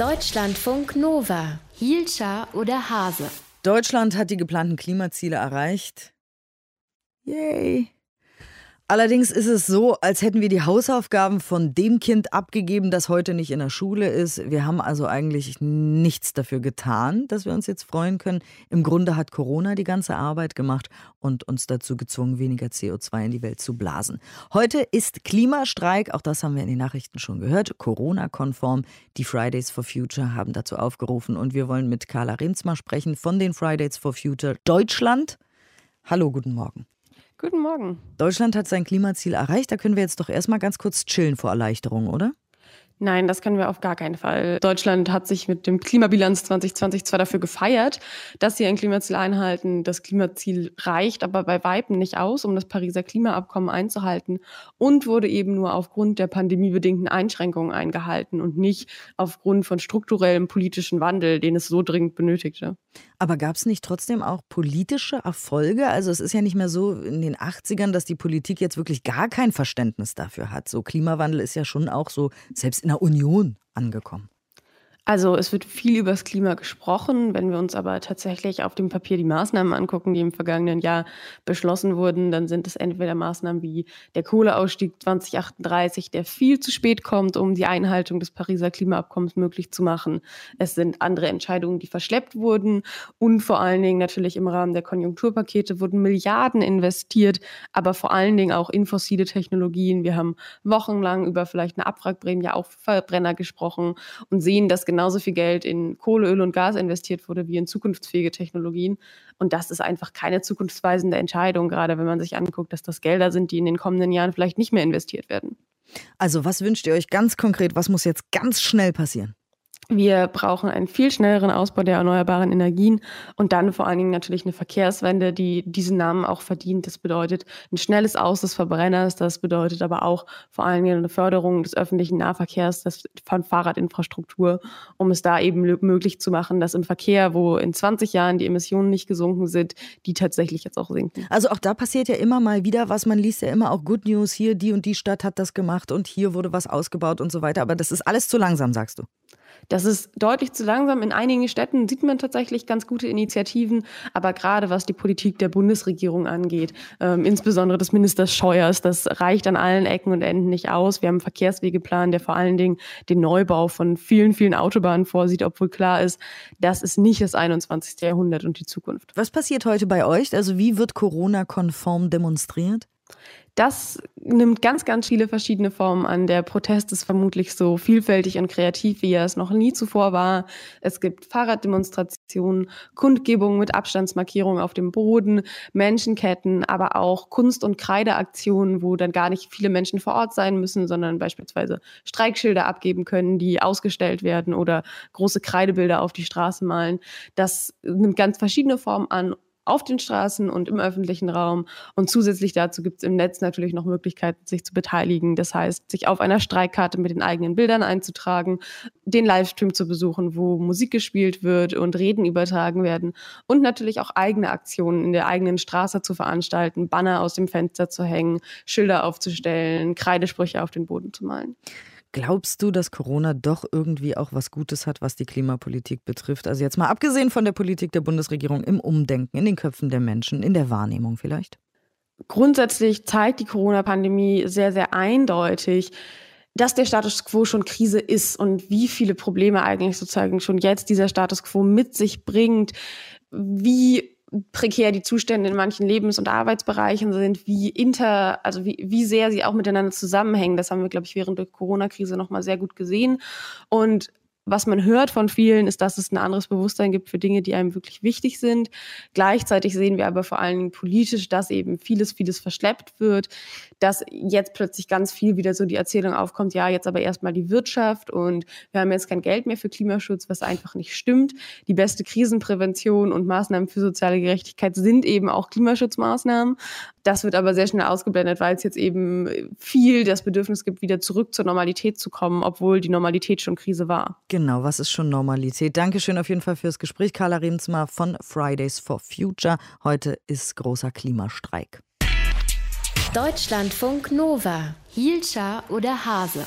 Deutschlandfunk Nova. Hielscher oder Hase? Deutschland hat die geplanten Klimaziele erreicht. Yay. Allerdings ist es so, als hätten wir die Hausaufgaben von dem Kind abgegeben, das heute nicht in der Schule ist. Wir haben also eigentlich nichts dafür getan, dass wir uns jetzt freuen können. Im Grunde hat Corona die ganze Arbeit gemacht und uns dazu gezwungen, weniger CO2 in die Welt zu blasen. Heute ist Klimastreik, auch das haben wir in den Nachrichten schon gehört, Corona-konform. Die Fridays for Future haben dazu aufgerufen und wir wollen mit Carla Rinsmar sprechen von den Fridays for Future Deutschland. Hallo, guten Morgen. Guten Morgen. Deutschland hat sein Klimaziel erreicht. Da können wir jetzt doch erstmal ganz kurz chillen vor Erleichterung, oder? Nein, das können wir auf gar keinen Fall. Deutschland hat sich mit dem Klimabilanz 2020 zwar dafür gefeiert, dass sie ein Klimaziel einhalten. Das Klimaziel reicht aber bei Weitem nicht aus, um das Pariser Klimaabkommen einzuhalten und wurde eben nur aufgrund der pandemiebedingten Einschränkungen eingehalten und nicht aufgrund von strukturellem politischen Wandel, den es so dringend benötigte. Aber gab es nicht trotzdem auch politische Erfolge? Also es ist ja nicht mehr so in den 80ern, dass die Politik jetzt wirklich gar kein Verständnis dafür hat. So Klimawandel ist ja schon auch so selbst in der Union angekommen. Also es wird viel über das Klima gesprochen. Wenn wir uns aber tatsächlich auf dem Papier die Maßnahmen angucken, die im vergangenen Jahr beschlossen wurden, dann sind es entweder Maßnahmen wie der Kohleausstieg 2038, der viel zu spät kommt, um die Einhaltung des Pariser Klimaabkommens möglich zu machen. Es sind andere Entscheidungen, die verschleppt wurden. Und vor allen Dingen natürlich im Rahmen der Konjunkturpakete wurden Milliarden investiert, aber vor allen Dingen auch in fossile Technologien. Wir haben wochenlang über vielleicht eine Abwrackprämie auf Verbrenner gesprochen und sehen, dass genau genauso viel Geld in Kohle, Öl und Gas investiert wurde wie in zukunftsfähige Technologien. Und das ist einfach keine zukunftsweisende Entscheidung, gerade wenn man sich anguckt, dass das Gelder sind, die in den kommenden Jahren vielleicht nicht mehr investiert werden. Also was wünscht ihr euch ganz konkret? Was muss jetzt ganz schnell passieren? Wir brauchen einen viel schnelleren Ausbau der erneuerbaren Energien und dann vor allen Dingen natürlich eine Verkehrswende, die diesen Namen auch verdient. Das bedeutet ein schnelles Aus des Verbrenners. Das bedeutet aber auch vor allen Dingen eine Förderung des öffentlichen Nahverkehrs, des, von Fahrradinfrastruktur, um es da eben möglich zu machen, dass im Verkehr, wo in 20 Jahren die Emissionen nicht gesunken sind, die tatsächlich jetzt auch sinken. Also auch da passiert ja immer mal wieder was. Man liest ja immer auch Good News. Hier, die und die Stadt hat das gemacht und hier wurde was ausgebaut und so weiter. Aber das ist alles zu langsam, sagst du. Das ist deutlich zu langsam. In einigen Städten sieht man tatsächlich ganz gute Initiativen, aber gerade was die Politik der Bundesregierung angeht, ähm, insbesondere des Ministers Scheuers, das reicht an allen Ecken und Enden nicht aus. Wir haben einen Verkehrswegeplan, der vor allen Dingen den Neubau von vielen, vielen Autobahnen vorsieht, obwohl klar ist, das ist nicht das 21. Jahrhundert und die Zukunft. Was passiert heute bei euch? Also wie wird Corona-konform demonstriert? Das nimmt ganz, ganz viele verschiedene Formen an. Der Protest ist vermutlich so vielfältig und kreativ, wie er es noch nie zuvor war. Es gibt Fahrraddemonstrationen, Kundgebungen mit Abstandsmarkierungen auf dem Boden, Menschenketten, aber auch Kunst- und Kreideaktionen, wo dann gar nicht viele Menschen vor Ort sein müssen, sondern beispielsweise Streikschilder abgeben können, die ausgestellt werden oder große Kreidebilder auf die Straße malen. Das nimmt ganz verschiedene Formen an auf den Straßen und im öffentlichen Raum. Und zusätzlich dazu gibt es im Netz natürlich noch Möglichkeiten, sich zu beteiligen. Das heißt, sich auf einer Streikkarte mit den eigenen Bildern einzutragen, den Livestream zu besuchen, wo Musik gespielt wird und Reden übertragen werden und natürlich auch eigene Aktionen in der eigenen Straße zu veranstalten, Banner aus dem Fenster zu hängen, Schilder aufzustellen, Kreidesprüche auf den Boden zu malen. Glaubst du, dass Corona doch irgendwie auch was Gutes hat, was die Klimapolitik betrifft? Also jetzt mal abgesehen von der Politik der Bundesregierung im Umdenken, in den Köpfen der Menschen, in der Wahrnehmung vielleicht? Grundsätzlich zeigt die Corona-Pandemie sehr, sehr eindeutig, dass der Status quo schon Krise ist und wie viele Probleme eigentlich sozusagen schon jetzt dieser Status quo mit sich bringt, wie prekär die Zustände in manchen Lebens- und Arbeitsbereichen sind, wie inter, also wie, wie sehr sie auch miteinander zusammenhängen. Das haben wir, glaube ich, während der Corona-Krise nochmal sehr gut gesehen. Und was man hört von vielen, ist, dass es ein anderes Bewusstsein gibt für Dinge, die einem wirklich wichtig sind. Gleichzeitig sehen wir aber vor allen Dingen politisch, dass eben vieles, vieles verschleppt wird, dass jetzt plötzlich ganz viel wieder so die Erzählung aufkommt, ja, jetzt aber erstmal die Wirtschaft und wir haben jetzt kein Geld mehr für Klimaschutz, was einfach nicht stimmt. Die beste Krisenprävention und Maßnahmen für soziale Gerechtigkeit sind eben auch Klimaschutzmaßnahmen. Das wird aber sehr schnell ausgeblendet, weil es jetzt eben viel das Bedürfnis gibt, wieder zurück zur Normalität zu kommen, obwohl die Normalität schon Krise war. Genau, was ist schon Normalität? Dankeschön auf jeden Fall fürs Gespräch, Carla Remsmar von Fridays for Future. Heute ist großer Klimastreik. Deutschlandfunk Nova. Hielscher oder Hase?